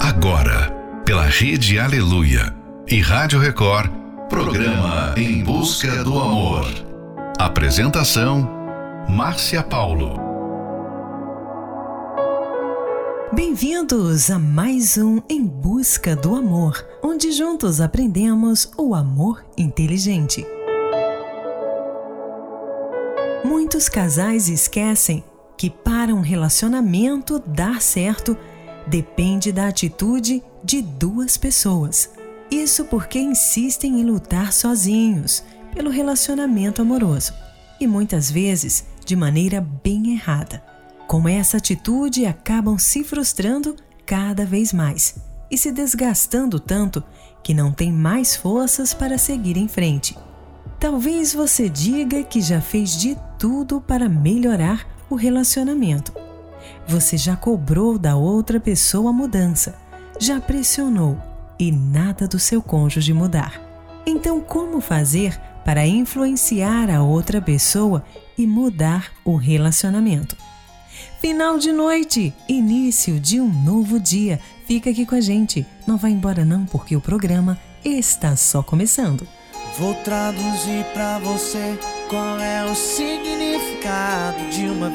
Agora, pela Rede Aleluia e Rádio Record, programa Em Busca do Amor. Apresentação: Márcia Paulo. Bem-vindos a mais um Em Busca do Amor, onde juntos aprendemos o amor inteligente. Muitos casais esquecem que para um relacionamento dar certo depende da atitude de duas pessoas. Isso porque insistem em lutar sozinhos pelo relacionamento amoroso e muitas vezes de maneira bem errada. Com essa atitude, acabam se frustrando cada vez mais e se desgastando tanto que não tem mais forças para seguir em frente. Talvez você diga que já fez de tudo para melhorar o relacionamento você já cobrou da outra pessoa a mudança, já pressionou e nada do seu cônjuge mudar. Então, como fazer para influenciar a outra pessoa e mudar o relacionamento? Final de noite, início de um novo dia. Fica aqui com a gente. Não vá embora não, porque o programa está só começando. Vou traduzir para você qual é o significado de uma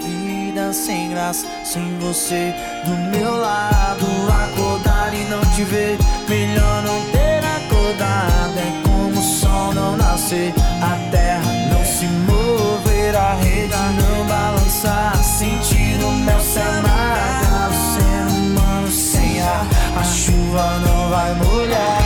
vida sem graça, sem você do meu lado. Acordar e não te ver, melhor não ter acordado. É como o sol não nascer, a terra não se mover, a rede não balançar. Sentir o mel se amargar, o ser humano sem ar, a chuva não vai molhar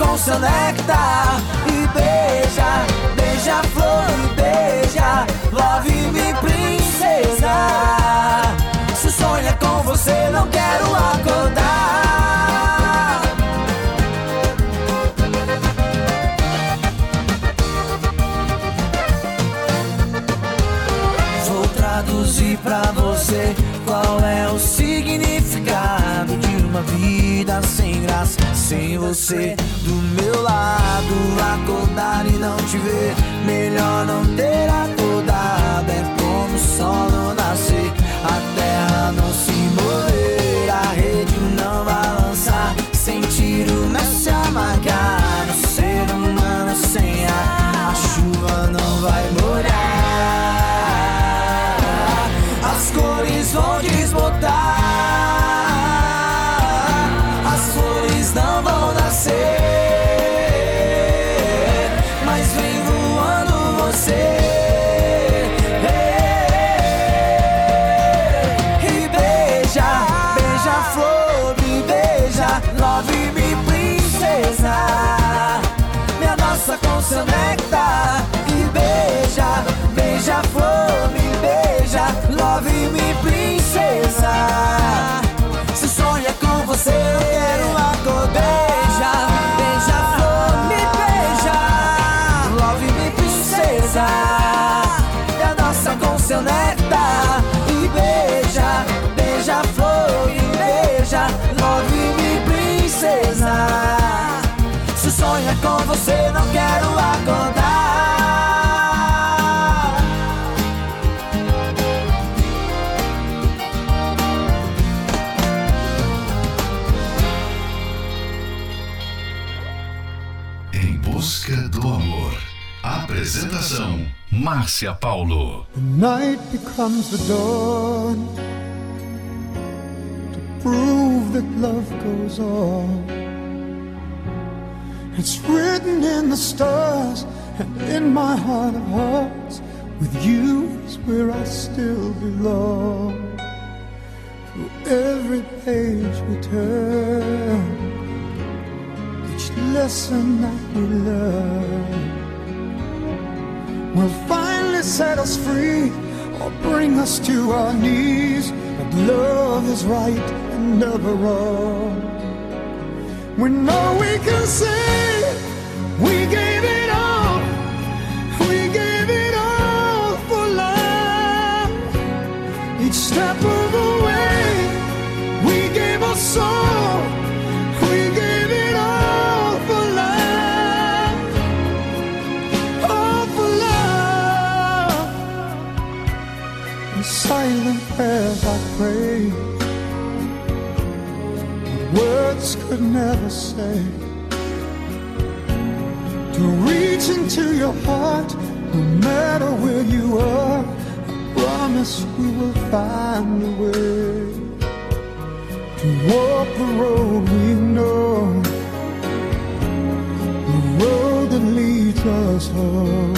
com seu néctar e beija, beija a flor e beija, love me princesa. Se sonha com você, não quero acordar. Uma vida sem graça, sem você do meu lado. Acordar e não te ver, melhor não ter acordado. É como o sol não nascer, a terra não se mover, a rede Márcia Paulo. The night becomes the dawn to prove that love goes on. It's written in the stars and in my heart of hearts. With you is where I still belong. Through every page we turn, each lesson that we learn will finally set us free or bring us to our knees. But love is right and never wrong. When all we can say, we gave it all, we gave it all for love. Each step pray. Words could never say. To reach into your heart no matter where you are I promise we will find a way. To walk the road we know. The road that leads us home.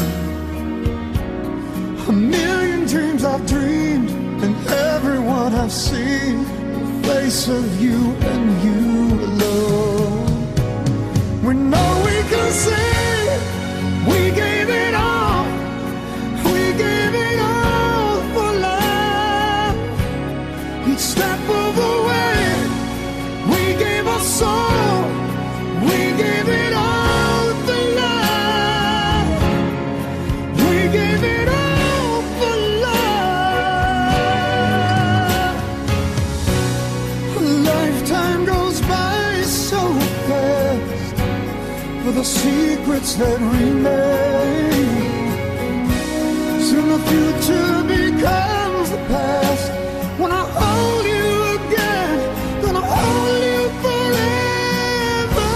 A million dreams I've dreamed and everyone I've seen, the face of you and you alone. We know we can say that remain. Soon the future becomes the past. When I hold you again, gonna hold you forever.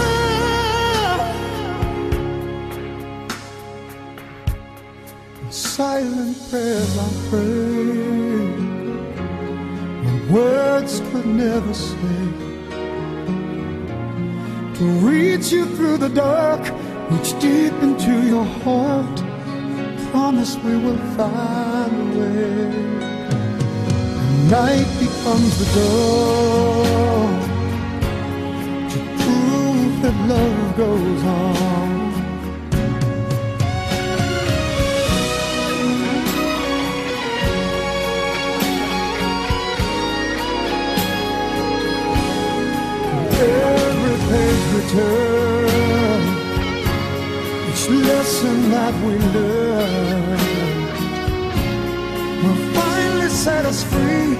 silent prayers I pray words could never say to reach you through the dark heart promise we will find a way. Night becomes the dawn to prove that love goes on. Every page return that we learn will finally set us free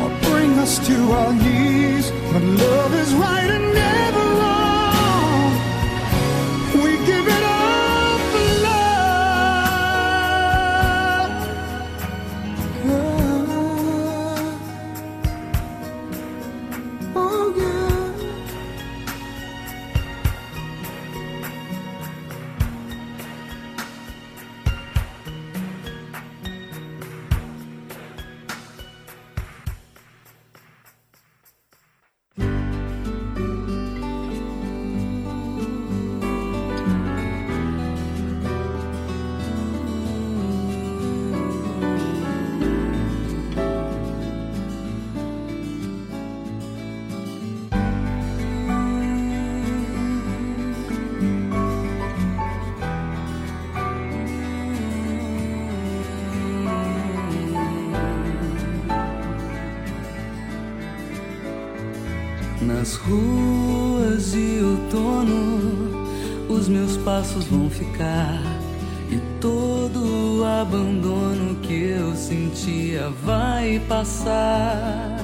or bring us to our knees. But love is right and never Nas ruas de outono, os meus passos vão ficar. E todo o abandono que eu sentia vai passar.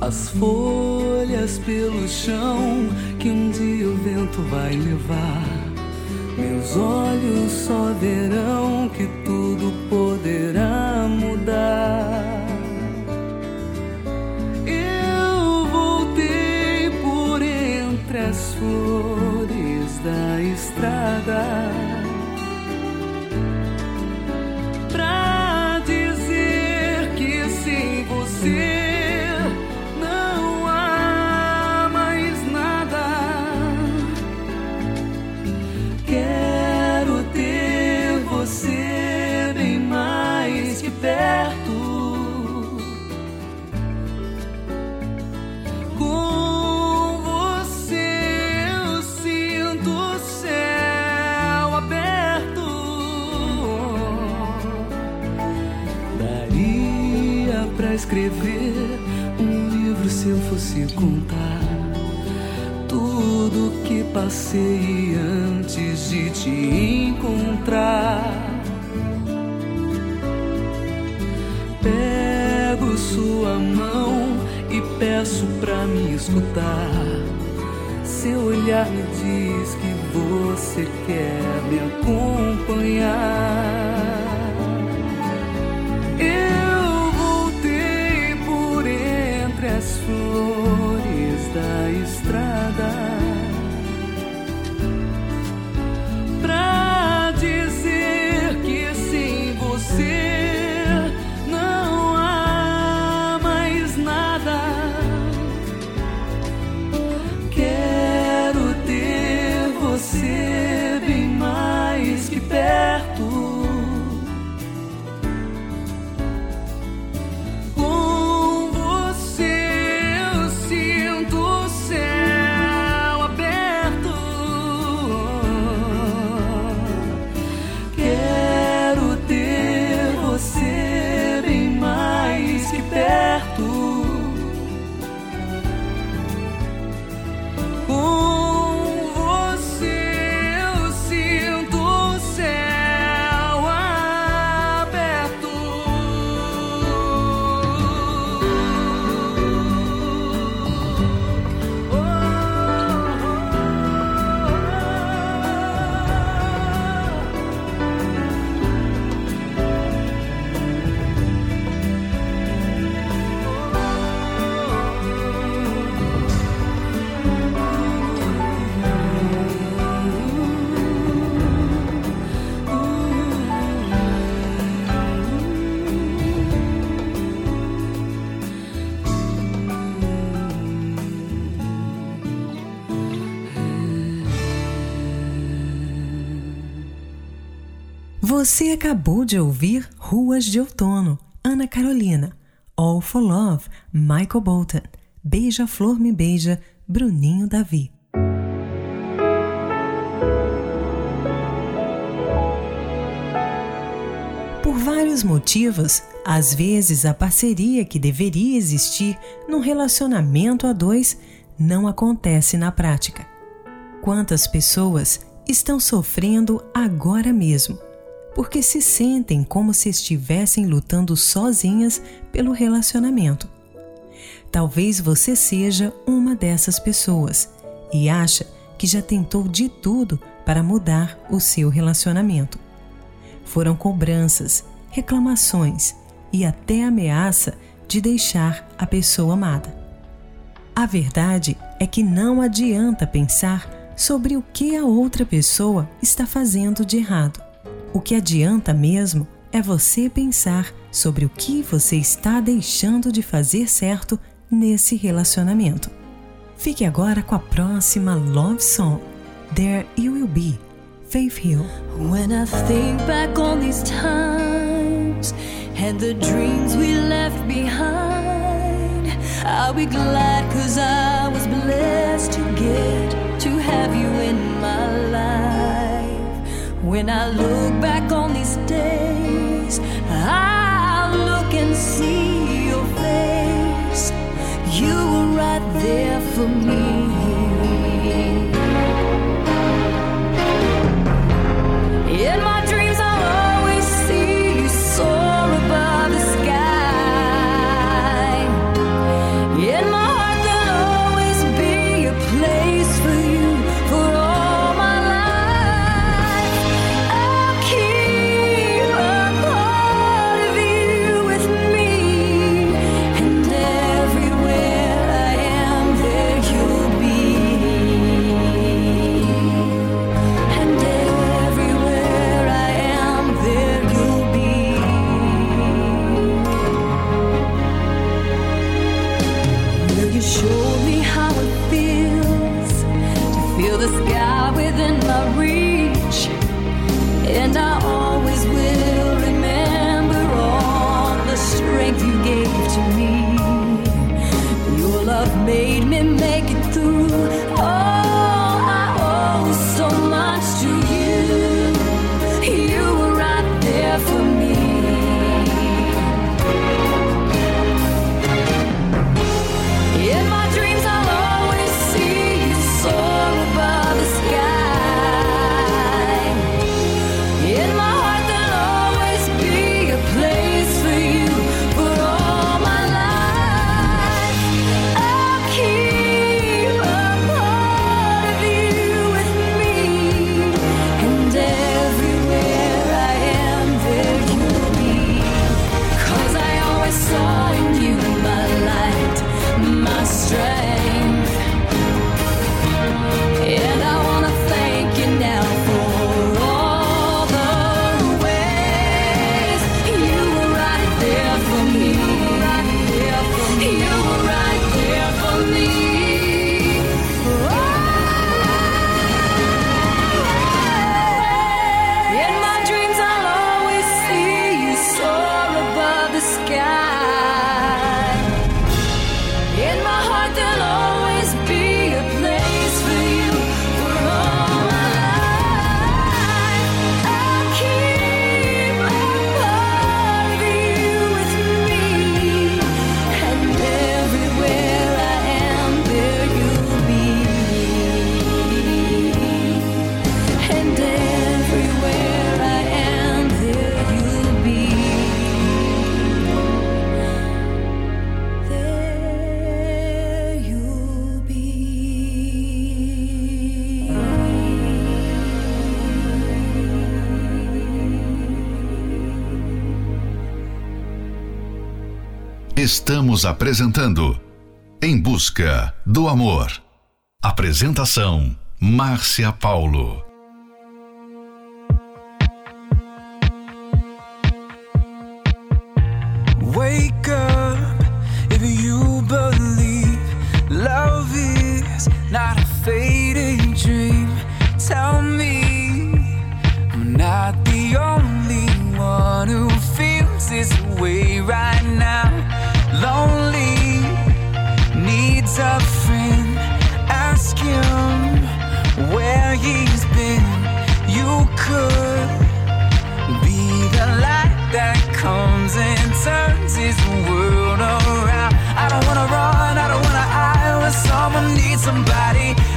As folhas pelo chão que um dia o vento vai levar. Meus olhos só verão que Saga. Escrever um livro se eu fosse contar tudo que passei antes de te encontrar. Pego sua mão e peço pra me escutar. Seu olhar me diz que você quer me acompanhar. Você acabou de ouvir Ruas de Outono, Ana Carolina, All for Love, Michael Bolton, Beija Flor Me Beija, Bruninho Davi. Por vários motivos, às vezes a parceria que deveria existir num relacionamento a dois não acontece na prática. Quantas pessoas estão sofrendo agora mesmo, porque se sentem como se estivessem lutando sozinhas pelo relacionamento. Talvez você seja uma dessas pessoas e acha que já tentou de tudo para mudar o seu relacionamento. Foram cobranças, reclamações e até ameaça de deixar a pessoa amada. A verdade é que não adianta pensar sobre o que a outra pessoa está fazendo de errado. O que adianta mesmo é você pensar sobre o que você está deixando de fazer certo nesse relacionamento. Fique agora com a próxima Love Song, There You Will Be, Faith Hill. When I think back on these times and the dreams we left behind, I'll be glad cause I was blessed to get to have you in my life. When I look back on these days, I look and see your face. You were right there for me. Estamos apresentando Em Busca do Amor. Apresentação: Márcia Paulo. Wake up if you believe love is not a fading dream. Tell me I'm not the only his way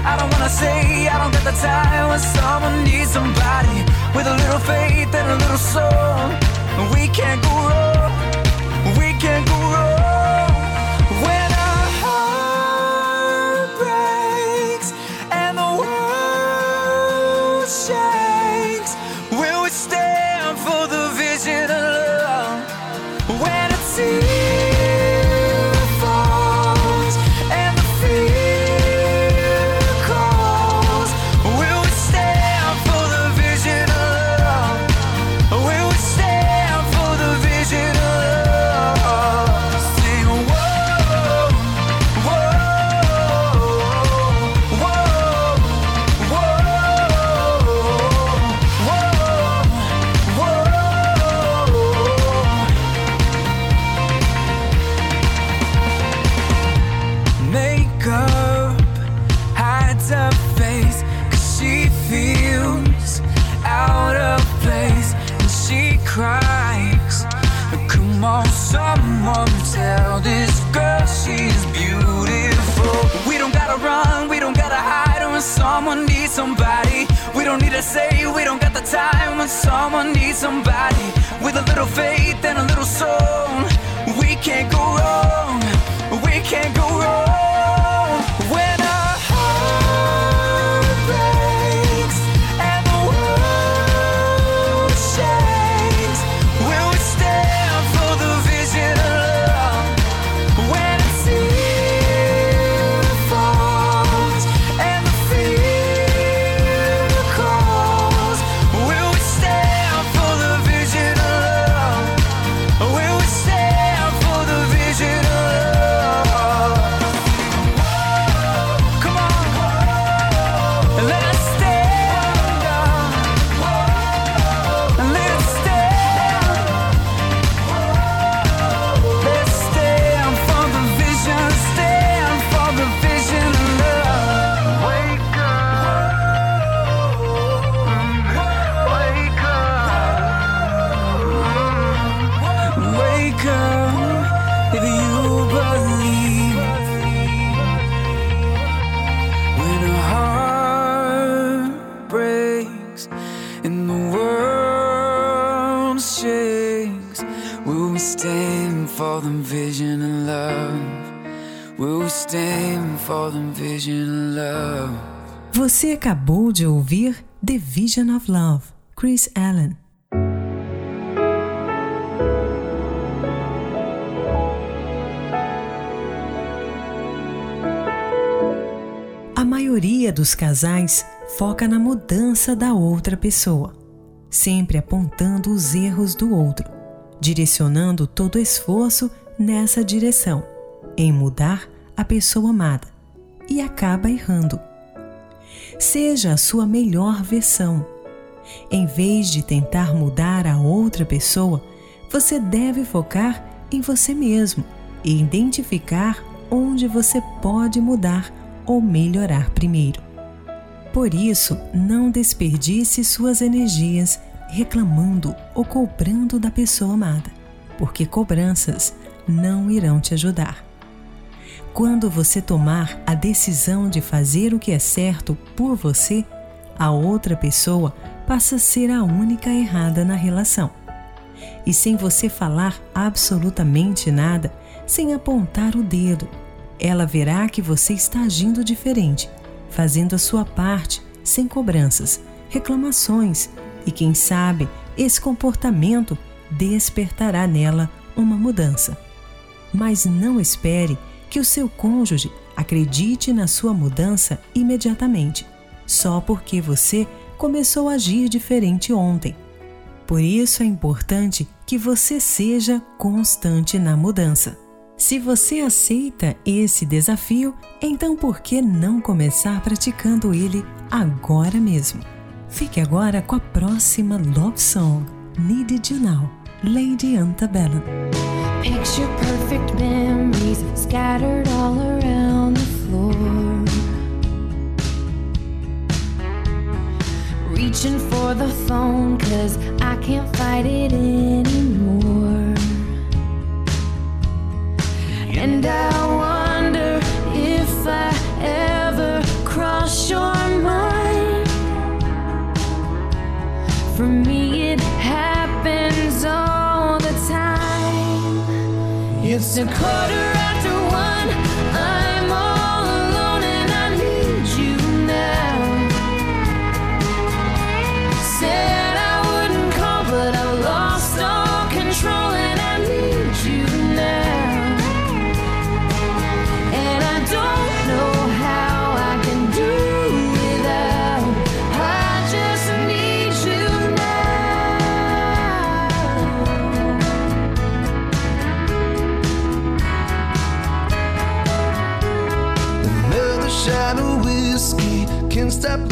I don't wanna say I don't get the time when someone needs somebody with a little faith and a little soul. We can't go wrong. We can't go wrong Come on, someone tell this girl she's beautiful. We don't gotta run, we don't gotta hide When someone needs somebody. We don't need to say, we don't got the time When someone needs somebody. With a little faith and a little soul We can't go wrong. We can't go wrong Você acabou de ouvir The Vision of Love, Chris Allen. A maioria dos casais foca na mudança da outra pessoa, sempre apontando os erros do outro, direcionando todo o esforço nessa direção, em mudar a pessoa amada, e acaba errando. Seja a sua melhor versão. Em vez de tentar mudar a outra pessoa, você deve focar em você mesmo e identificar onde você pode mudar ou melhorar primeiro. Por isso, não desperdice suas energias reclamando ou cobrando da pessoa amada, porque cobranças não irão te ajudar. Quando você tomar a decisão de fazer o que é certo por você, a outra pessoa passa a ser a única errada na relação. E sem você falar absolutamente nada, sem apontar o dedo, ela verá que você está agindo diferente, fazendo a sua parte sem cobranças, reclamações e, quem sabe, esse comportamento despertará nela uma mudança. Mas não espere que o seu cônjuge acredite na sua mudança imediatamente, só porque você começou a agir diferente ontem. Por isso é importante que você seja constante na mudança. Se você aceita esse desafio, então por que não começar praticando ele agora mesmo? Fique agora com a próxima Love Song, Needed You Now, Lady Antebellum. Picture perfect memories scattered all around the floor. Reaching for the phone, cause I can't fight it anymore. And I wonder if I ever cross your mind. For me, it happens all the time. It's a quarter. step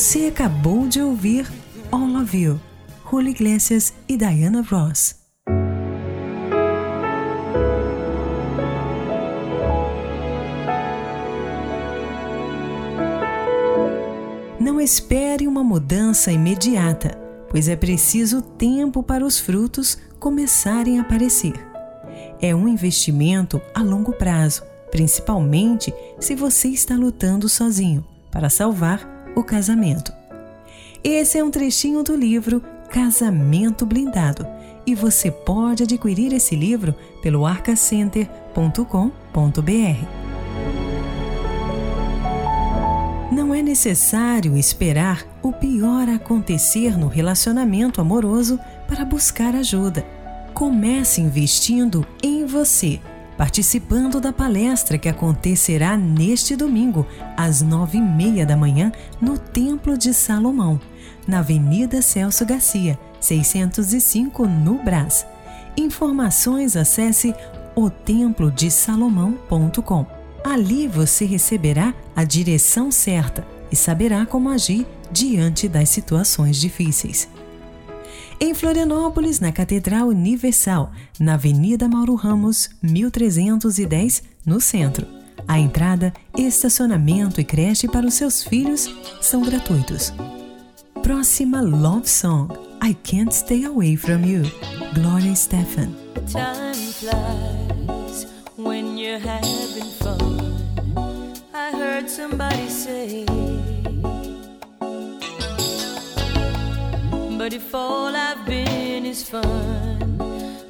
Você acabou de ouvir All of You, Julio Iglesias e Diana Ross. Não espere uma mudança imediata, pois é preciso tempo para os frutos começarem a aparecer. É um investimento a longo prazo, principalmente se você está lutando sozinho para salvar o casamento. Esse é um trechinho do livro Casamento Blindado e você pode adquirir esse livro pelo arcacenter.com.br. Não é necessário esperar o pior acontecer no relacionamento amoroso para buscar ajuda. Comece investindo em você, participando da palestra que acontecerá neste domingo, às nove e meia da manhã, no Templo de Salomão, na Avenida Celso Garcia, 605, no Brás. Informações acesse otemplodesalomão.com. Ali você receberá a direção certa e saberá como agir diante das situações difíceis. Em Florianópolis, na Catedral Universal, na Avenida Mauro Ramos, 1310, no centro. A entrada, estacionamento e creche para os seus filhos são gratuitos. Próxima Love Song: I Can't Stay Away From You, Gloria Stefan. Time flies when you're having fun. I heard somebody say, But if all I've been is fun,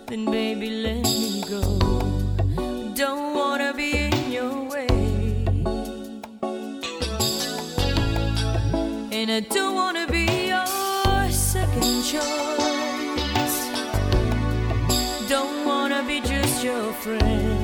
then baby, let me go. Don't wanna be in your way. And I don't wanna be your second choice. Don't wanna be just your friend.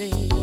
see.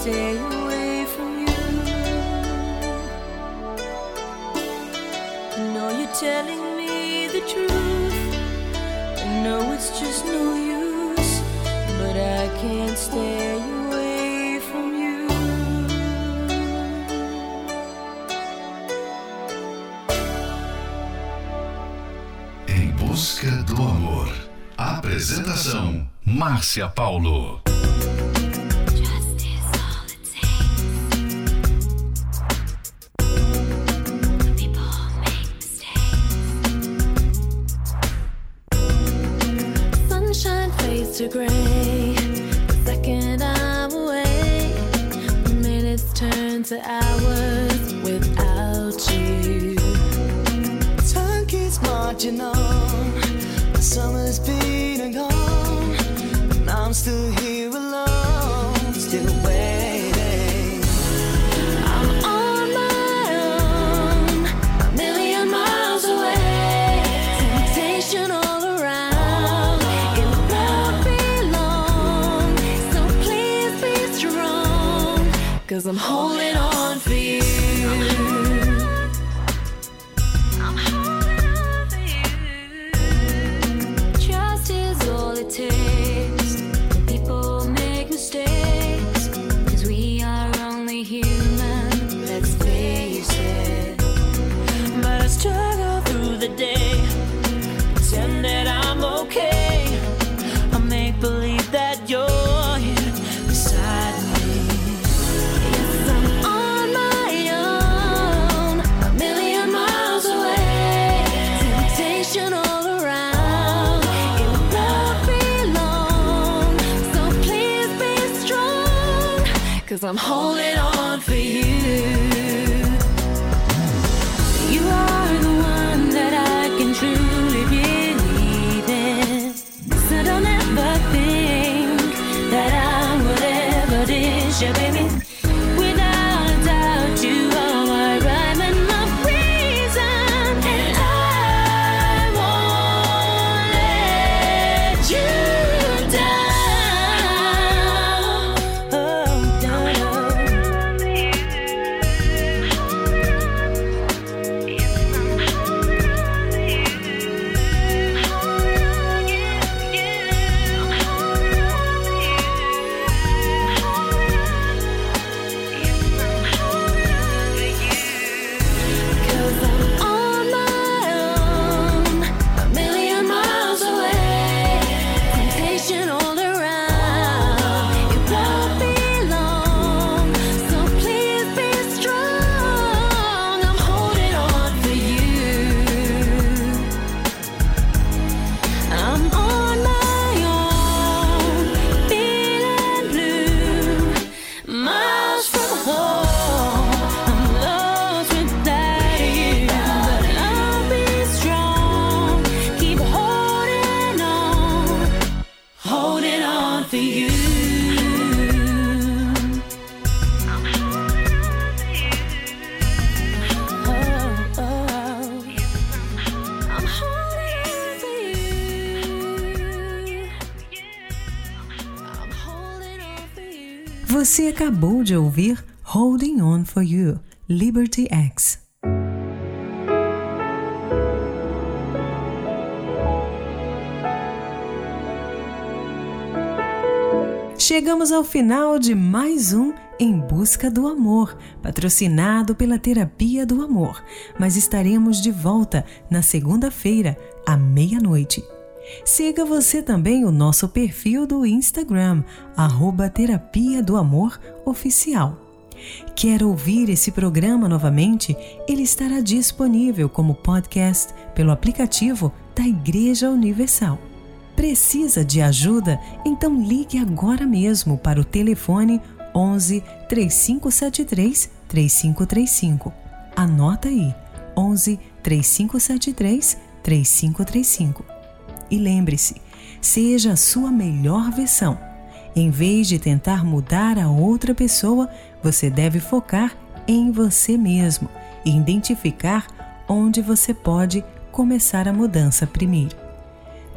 stay away from you. No, telling me the truth. It's just no use, but I can't stay away from you. Em busca do amor. Apresentação Márcia Paulo. Acabou de ouvir Holding On For You, Liberty X. Chegamos ao final de mais um Em Busca do Amor, patrocinado pela Terapia do Amor, mas estaremos de volta na segunda-feira, à meia-noite. Siga você também o nosso perfil do Instagram, arroba Terapia do Amor Oficial. Quer ouvir esse programa novamente? Ele estará disponível como podcast pelo aplicativo da Igreja Universal. Precisa de ajuda? Então ligue agora mesmo para o telefone 11 3573 3535. Anota aí: 11 3573 3535. E lembre-se, seja a sua melhor versão. Em vez de tentar mudar a outra pessoa, você deve focar em você mesmo e identificar onde você pode começar a mudança primeiro.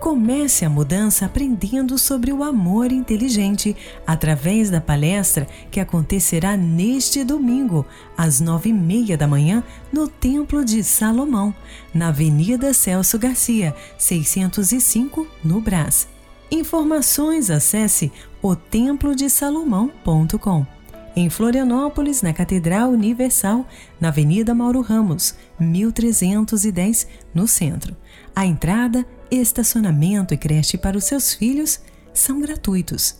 Comece a mudança aprendendo sobre o amor inteligente através da palestra que acontecerá neste domingo, às nove e meia da manhã, no Templo de Salomão, na Avenida Celso Garcia, 605, no Brás. Informações acesse otemplodesalomão.com. Em Florianópolis, na Catedral Universal, na Avenida Mauro Ramos, 1310, no centro. A entrada estacionamento e creche para os seus filhos são gratuitos.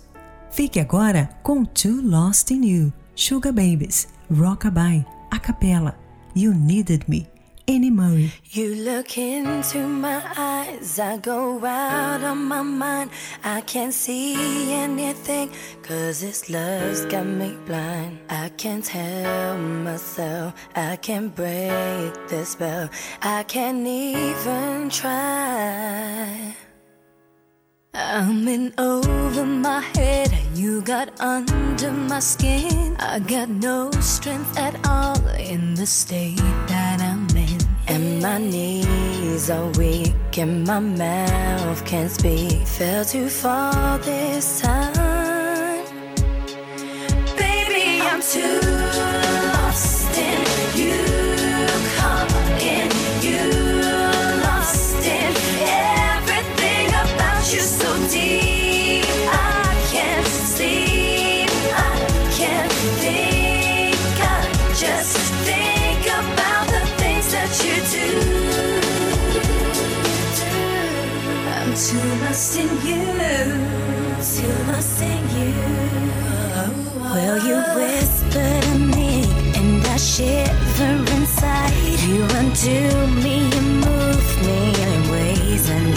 Fique agora com Too Lost in You, Sugar Babies, Rockabye, a capela, You Needed Me, Annie. You look into my eyes, I go out on my mind. I can't see anything, cause this love's got me blind. I can't help myself, I can't break the spell, I can't even try. I'm in over my head, you got under my skin. I got no strength at all in the state that. And my knees are weak, and my mouth can't speak. Fell too far this time. Lost in you. Too lost in you. Will you whisper to me, and I shiver inside. You undo me, you move me in ways.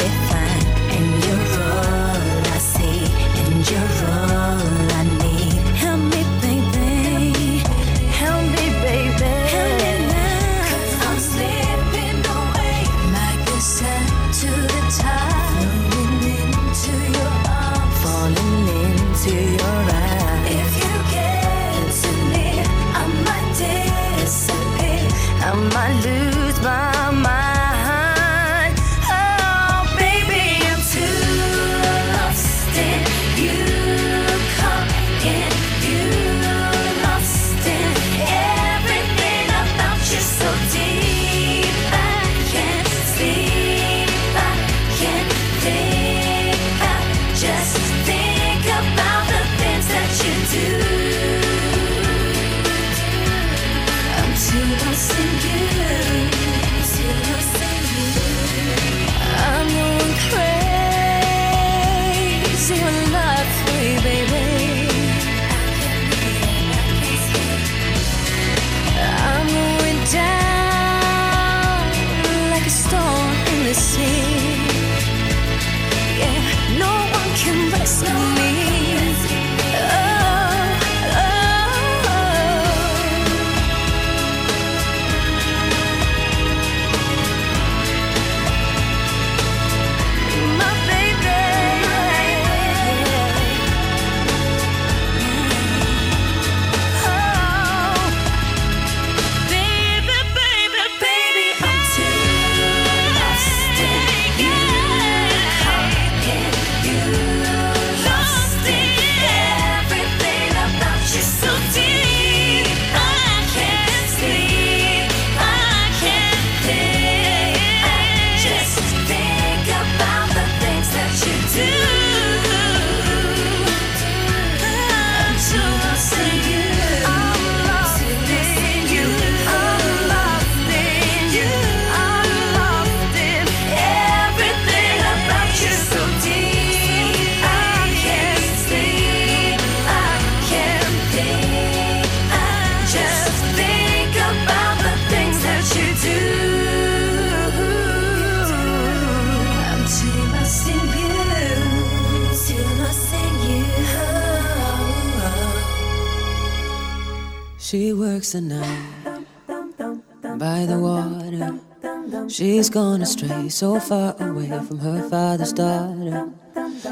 She's gone astray, so far away from her father's daughter.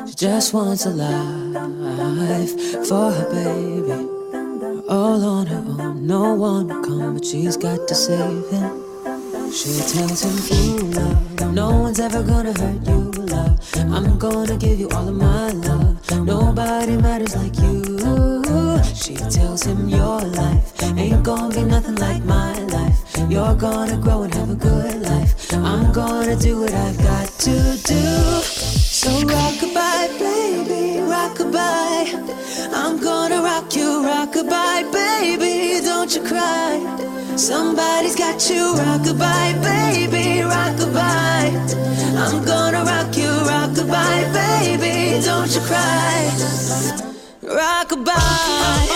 She just wants a life for her baby. All on her own, no one will come, but she's got to save him. She tells him, Ooh, love, no one's ever gonna hurt you, love. I'm gonna give you all of my love. Nobody matters like you. She tells him, Your life ain't gonna be nothing like my life. You're gonna grow and have a good life. I'm gonna do what I've got to do. So rockabye, baby, rockabye. I'm gonna rock you, rockabye, baby. Don't you cry. Somebody's got you, rockabye, baby, rockabye. I'm gonna rock you, rockabye, baby. Don't you cry. Rockabye.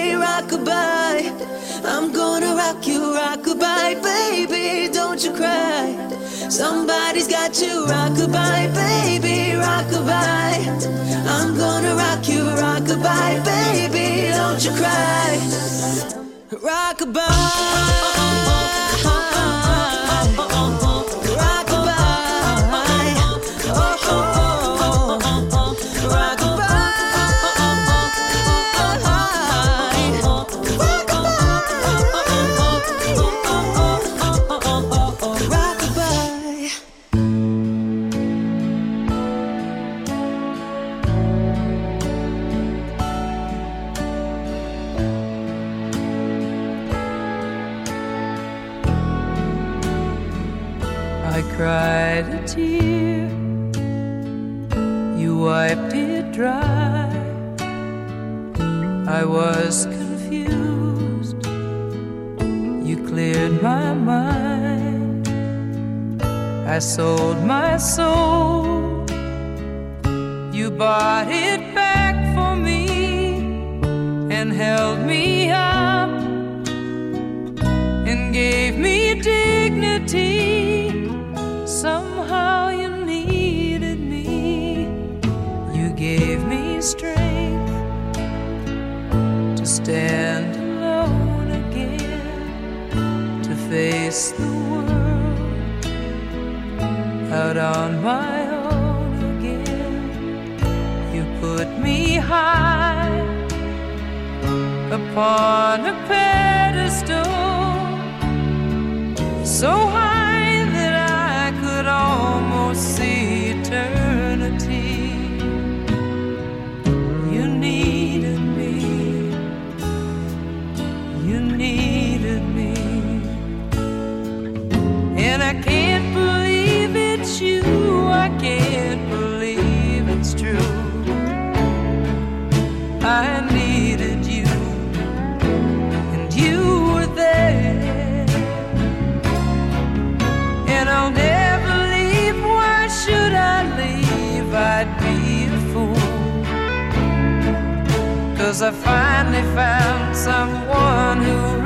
rockabye. I'm gonna rock you, rockabye, baby. Don't you cry. Somebody's got you, rockabye, baby, rockabye. I'm gonna rock you, rockabye, baby. Don't you cry. I cried a tear, you wiped it dry. I was confused, you cleared my mind. I sold my soul, you bought it back for me and held me up strength to stand alone again, to face the world out on my own again. You put me high upon a pedestal so high that I could almost see Cause I finally found someone who